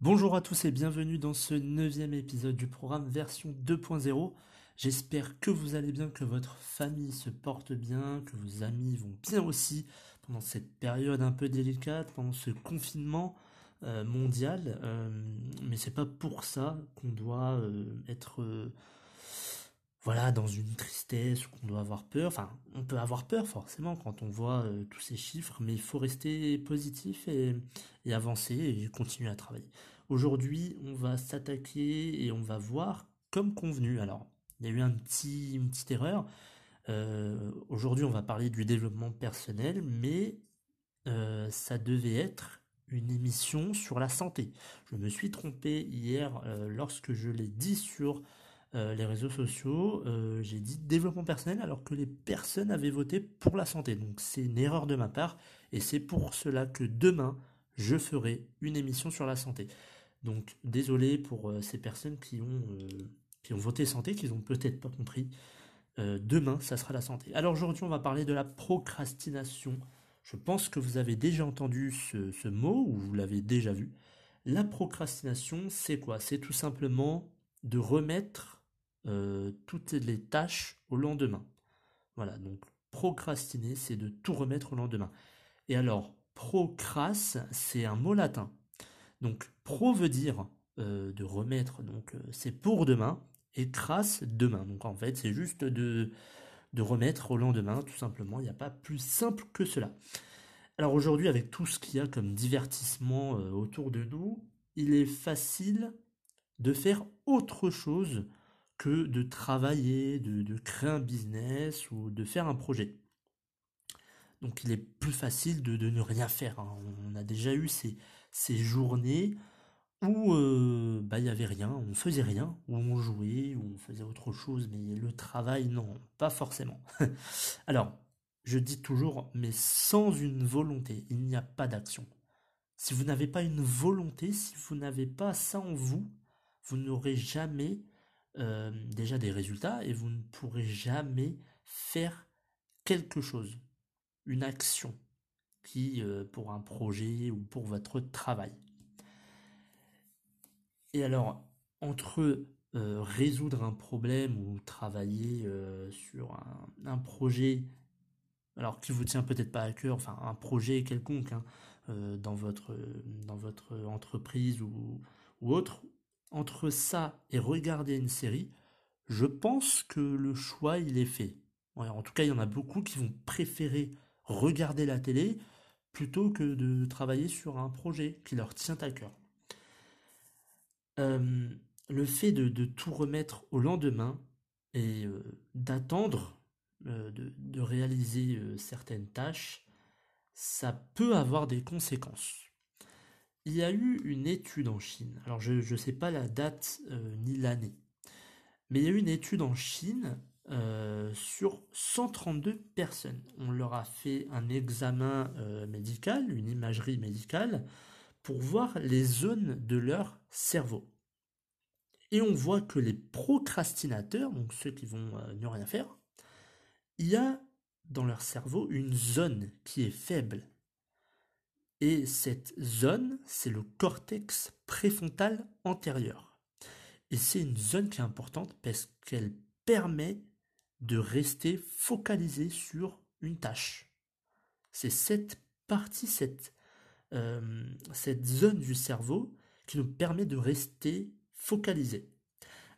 Bonjour à tous et bienvenue dans ce neuvième épisode du programme version 2.0. J'espère que vous allez bien, que votre famille se porte bien, que vos amis vont bien aussi pendant cette période un peu délicate, pendant ce confinement euh, mondial. Euh, mais c'est pas pour ça qu'on doit euh, être voilà dans une tristesse qu'on doit avoir peur. Enfin, on peut avoir peur forcément quand on voit tous ces chiffres, mais il faut rester positif et, avancer et continuer à travailler. Aujourd'hui, on va s'attaquer et on va voir comme convenu. Alors, il y a eu un petit, une petite erreur. Euh, aujourd'hui, on va parler du développement personnel, mais euh, ça devait être une émission sur la santé. Je me suis trompé hier euh, lorsque je l'ai dit sur les réseaux sociaux. J'ai dit développement personnel alors que les personnes avaient voté pour la santé. Donc c'est une erreur de ma part et c'est pour cela que demain, je ferai une émission sur la santé. Donc désolé pour ces personnes qui ont qui ont voté santé, qu'ils ont peut-être pas compris. Euh, demain, ça sera la santé. Alors aujourd'hui, on va parler de la procrastination. Je pense que vous avez déjà entendu ce, mot ou vous l'avez déjà vu. La procrastination, c'est quoi? C'est tout simplement de remettre euh, toutes les tâches au lendemain. Voilà, donc procrastiner, c'est de tout remettre au lendemain. Et alors, procras, c'est un mot latin. Donc pro veut dire euh, de remettre, donc euh, c'est pour demain, et crasse demain. Donc en fait, c'est juste de, de remettre au lendemain, tout simplement. Il n'y a pas plus simple que cela. Alors aujourd'hui, avec tout ce qu'il y a comme divertissement autour de nous, il est facile de faire autre chose que de travailler, de, créer un business ou de faire un projet. Donc il est plus facile de, ne rien faire. Hein. On a déjà eu ces, ces journées où euh, bah, il n'y avait rien, on faisait rien, où on jouait, où on faisait autre chose, mais le travail, non, pas forcément. Alors, je dis toujours, mais sans une volonté, il n'y a pas d'action. Si vous n'avez pas une volonté, si vous n'avez pas ça en vous, vous n'aurez jamais euh, déjà des résultats et vous ne pourrez jamais faire quelque chose, une action qui euh, pour un projet ou pour votre travail. Et alors, entre euh, résoudre un problème ou travailler sur un, projet, alors qui vous tient peut-être pas à cœur, enfin un projet quelconque hein, dans, votre, dans votre entreprise ou, ou autre, entre ça et regarder une série, je pense que le choix il est fait. en tout cas, il y en a beaucoup qui vont préférer regarder la télé plutôt que de travailler sur un projet qui leur tient à cœur. Euh, le fait de, tout remettre au lendemain et euh, d'attendre euh, de, réaliser certaines tâches, ça peut avoir des conséquences. Il y a eu une étude en Chine, alors je ne sais pas la date ni l'année, mais il y a eu une étude en Chine sur 132 personnes. On leur a fait un examen médical, une imagerie médicale, pour voir les zones de leur cerveau. Et on voit que les procrastinateurs, donc ceux qui vont euh, ne rien faire, il y a dans leur cerveau une zone qui est faible. Et cette zone, c'est le cortex préfrontal antérieur. Et c'est une zone qui est importante parce qu'elle permet de rester focalisé sur une tâche. C'est cette partie, cette euh, cette zone du cerveau qui nous permet de rester focalisé.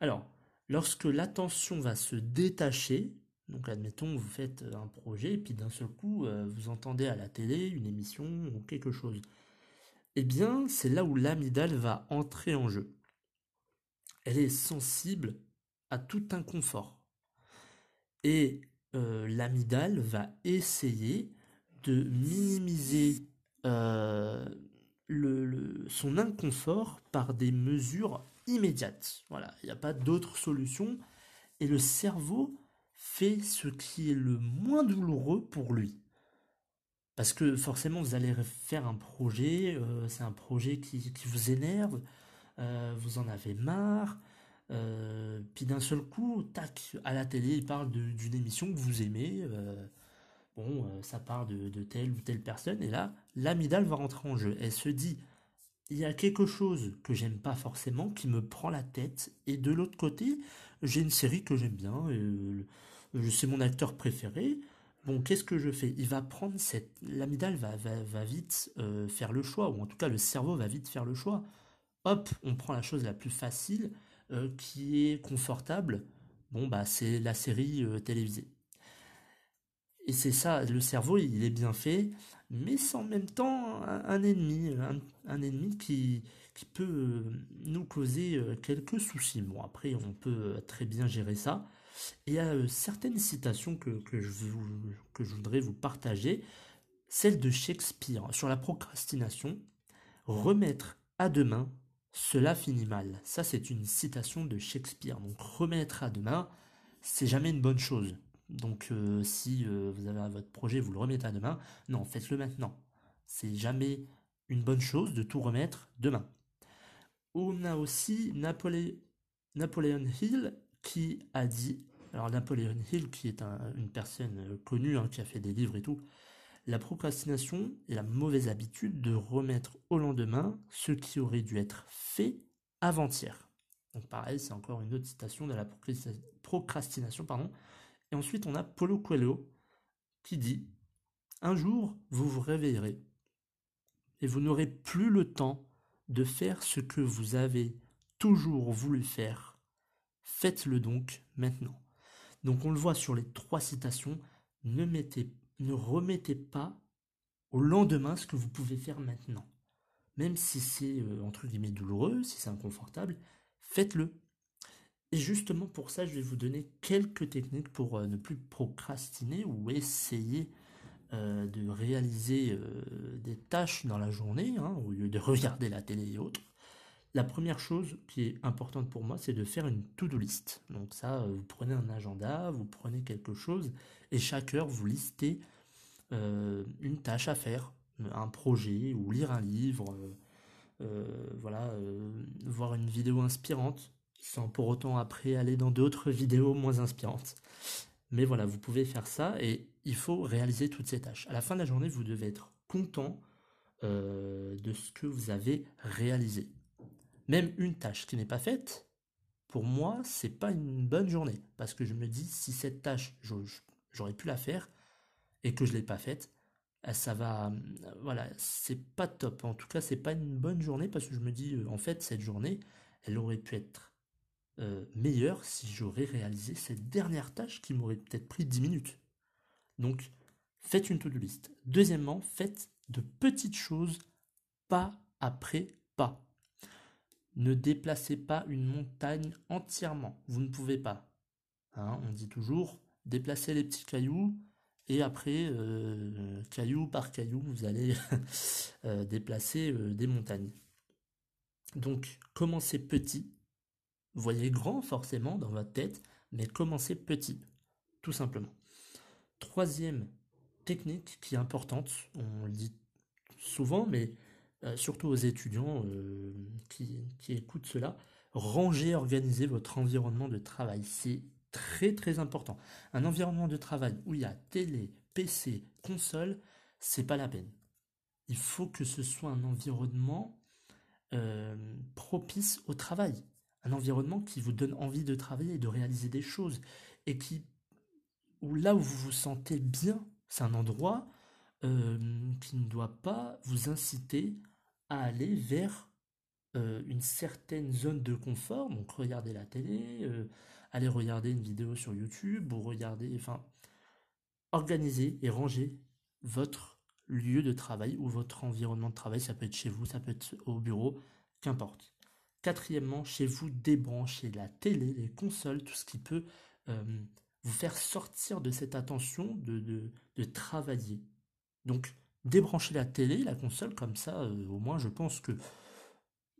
Alors, lorsque l'attention va se détacher, donc admettons vous faites un projet et puis d'un seul coup euh, vous entendez à la télé une émission ou quelque chose, eh bien c'est là où l'amygdale va entrer en jeu. Elle est sensible à tout inconfort. Et l'amygdale va essayer de minimiser le, son inconfort par des mesures immédiates. Voilà, il n'y a pas d'autre solution. Et le cerveau fait ce qui est le moins douloureux pour lui. Parce que forcément, vous allez faire un projet, euh, c'est un projet qui, vous énerve, euh, vous en avez marre, euh, puis d'un seul coup, tac, à la télé, il parle d'une émission que vous aimez, bon, ça parle de, de, telle ou telle personne, et là, l'amidale va rentrer en jeu. Elle se dit, il y a quelque chose que j'aime pas forcément, qui me prend la tête, et de l'autre côté, j'ai une série que j'aime bien, c'est mon acteur préféré, Bon, qu'est-ce que je fais? Il va prendre cette... L'amidale va, vite euh, faire le choix, ou en tout cas le cerveau va vite faire le choix. Hop, on prend la chose la plus facile, euh, qui est confortable. Bon, bah c'est la série euh, télévisée. Et c'est ça, le cerveau, il est bien fait, mais c'est en même temps un, ennemi, un, ennemi qui, peut nous causer quelques soucis. Bon, après, on peut très bien gérer ça. Il y a euh, certaines citations que, je que je voudrais vous partager. Celle de Shakespeare sur la procrastination. Remettre à demain, cela finit mal. Ça, c'est une citation de Shakespeare. Donc, remettre à demain, c'est jamais une bonne chose. Donc, euh, si euh, vous avez votre projet, vous le remettez à demain, non, faites-le maintenant. C'est jamais une bonne chose de tout remettre demain. On a aussi Napoléon Hill qui a dit alors Napoleon Hill, qui est une personne euh, connue, hein, qui a fait des livres et tout, la procrastination est la mauvaise habitude de remettre au lendemain ce qui aurait dû être fait avant-hier. Donc pareil, c'est encore une autre citation de la procrastination. Pardon. Et ensuite, on a Paulo Coelho qui dit Un jour, vous vous réveillerez et vous n'aurez plus le temps de faire ce que vous avez toujours voulu faire. Faites-le donc maintenant. Donc on le voit sur les trois citations, ne remettez pas au lendemain ce que vous pouvez faire maintenant. Même si c'est euh, entre guillemets douloureux, si c'est inconfortable, faites-le. Et justement pour ça, je vais vous donner quelques techniques pour euh, ne plus procrastiner ou essayer euh, de réaliser des tâches dans la journée, hein, au lieu de regarder la télé et autres. La première chose qui est importante pour moi, c'est de faire une to-do list. Donc ça, euh, vous prenez un agenda, vous prenez quelque chose, et chaque heure, vous listez euh, une tâche à faire, un projet, ou lire un livre, euh, voilà, voir une vidéo inspirante, sans pour autant après aller dans d'autres vidéos moins inspirantes. Mais voilà, vous pouvez faire ça, et il faut réaliser toutes ces tâches. À la fin de la journée, vous devez être content de ce que vous avez réalisé même une tâche qui n'est pas faite, pour moi, c'est pas une bonne journée. Parce que je me dis, si cette tâche, j'aurais pu la faire et que je l'ai pas faite, eh, ça va, voilà, c'est pas top. En tout cas, c'est pas une bonne journée parce que je me dis, euh, en fait, cette journée, elle aurait pu être euh, meilleure si j'aurais réalisé cette dernière tâche qui m'aurait peut-être pris 10 minutes. Donc, faites une to-do list. Deuxièmement, faites de petites choses pas après pas. Ne déplacez pas une montagne entièrement. Vous ne pouvez pas. Hein, on dit toujours déplacer les petits cailloux et après, euh, caillou par caillou, vous allez euh, déplacer des montagnes. Donc, commencez petit. Voyez grand forcément dans votre tête, mais commencez petit, tout simplement. Troisième technique qui est importante, on le dit souvent, mais euh, surtout aux étudiants euh, qui, écoutent cela, rangez, organisez votre environnement de travail. C'est très très important. Un environnement de travail où il y a télé, PC, console, c'est pas la peine. Il faut que ce soit un environnement euh, propice au travail. Un environnement qui vous donne envie de travailler et de réaliser des choses. Et qui, où là où vous vous sentez bien, c'est un endroit qui ne doit pas vous inciter à aller vers euh, une certaine zone de confort, donc regarder la télé, euh, aller regarder une vidéo sur YouTube ou regarder, enfin, organiser et ranger votre lieu de travail ou votre environnement de travail, ça peut être chez vous, ça peut être au bureau, qu'importe. Quatrièmement, chez vous, débranchez la télé, les consoles, tout ce qui peut euh, vous faire sortir de cette attention de, travailler. Donc, débrancher la télé, la console, comme ça, au moins, je pense que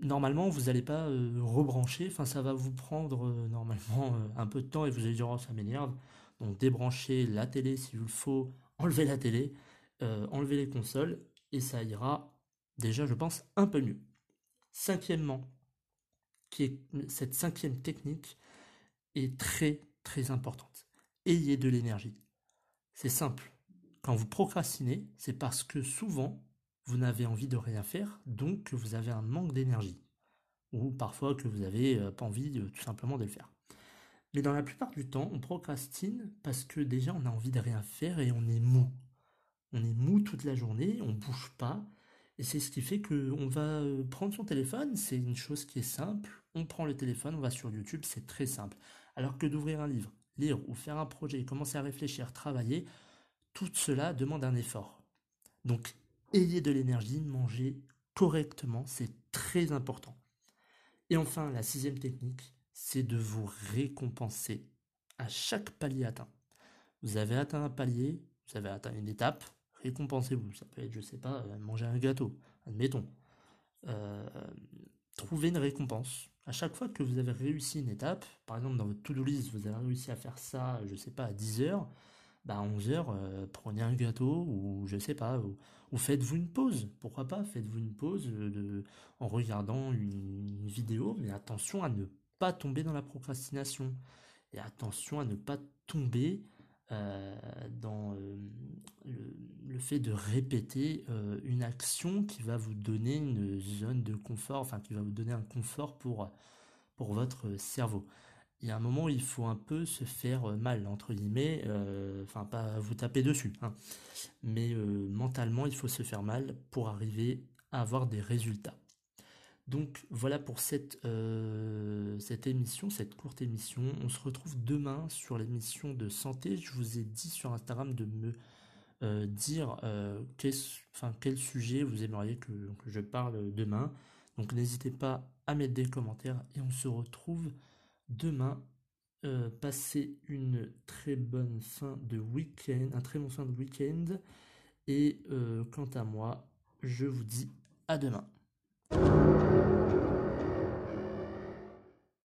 normalement, vous n'allez pas rebrancher. Enfin, ça va vous prendre normalement un peu de temps et vous allez dire, oh, ça m'énerve. Donc, débrancher la télé s'il vous le faut, enlever la télé, enlever les consoles et ça ira déjà, je pense, un peu mieux. Cinquièmement, cette cinquième technique est très très importante. Ayez de l'énergie. C'est simple. Quand vous procrastinez, c'est parce que souvent vous n'avez envie de rien faire, donc que vous avez un manque d'énergie. Ou parfois que vous n'avez euh, pas envie tout simplement de le faire. Mais dans la plupart du temps, on procrastine parce que déjà on a envie de rien faire et on est mou. On est mou toute la journée, on bouge pas, et c'est ce qui fait qu'on va euh, prendre son téléphone, c'est une chose qui est simple. On prend le téléphone, on va sur YouTube, c'est très simple. Alors que d'ouvrir un livre, lire ou faire un projet, commencer à réfléchir, travailler, tout cela demande un effort. Donc, ayez de l'énergie, mangez correctement, c'est très important. Et enfin, la sixième technique, c'est de vous récompenser à chaque palier atteint. Vous avez atteint un palier, vous avez atteint une étape, récompensez-vous. Ça peut être, je sais pas, euh, manger un gâteau, admettons. Euh, trouvez une récompense. À chaque fois que vous avez réussi une étape, par exemple dans votre to-do list, vous avez réussi à faire ça, je sais pas, à 10 heures, bah à 11 heures, euh, prenez un gâteau ou je sais pas, ou, faites-vous une pause. Pourquoi pas, faites-vous une pause de, en regardant une vidéo, mais attention à ne pas tomber dans la procrastination. Et attention à ne pas tomber euh, dans euh, le, fait de répéter euh, une action qui va vous donner une zone de confort, enfin qui va vous donner un confort pour, votre cerveau. Il y a un moment où il faut un peu se faire mal, entre guillemets, enfin pas vous taper dessus, hein. mais mentalement il faut se faire mal pour arriver à avoir des résultats. Donc voilà pour cette, euh, cette émission, cette courte émission. On se retrouve demain sur l'émission de santé. Je vous ai dit sur Instagram de me euh, dire euh, quel sujet vous aimeriez que, je parle demain. Donc n'hésitez pas à mettre des commentaires et on se retrouve demain. passez une très bonne fin de week-end, un très bon fin de week-end. Et quant à moi, je vous dis à demain.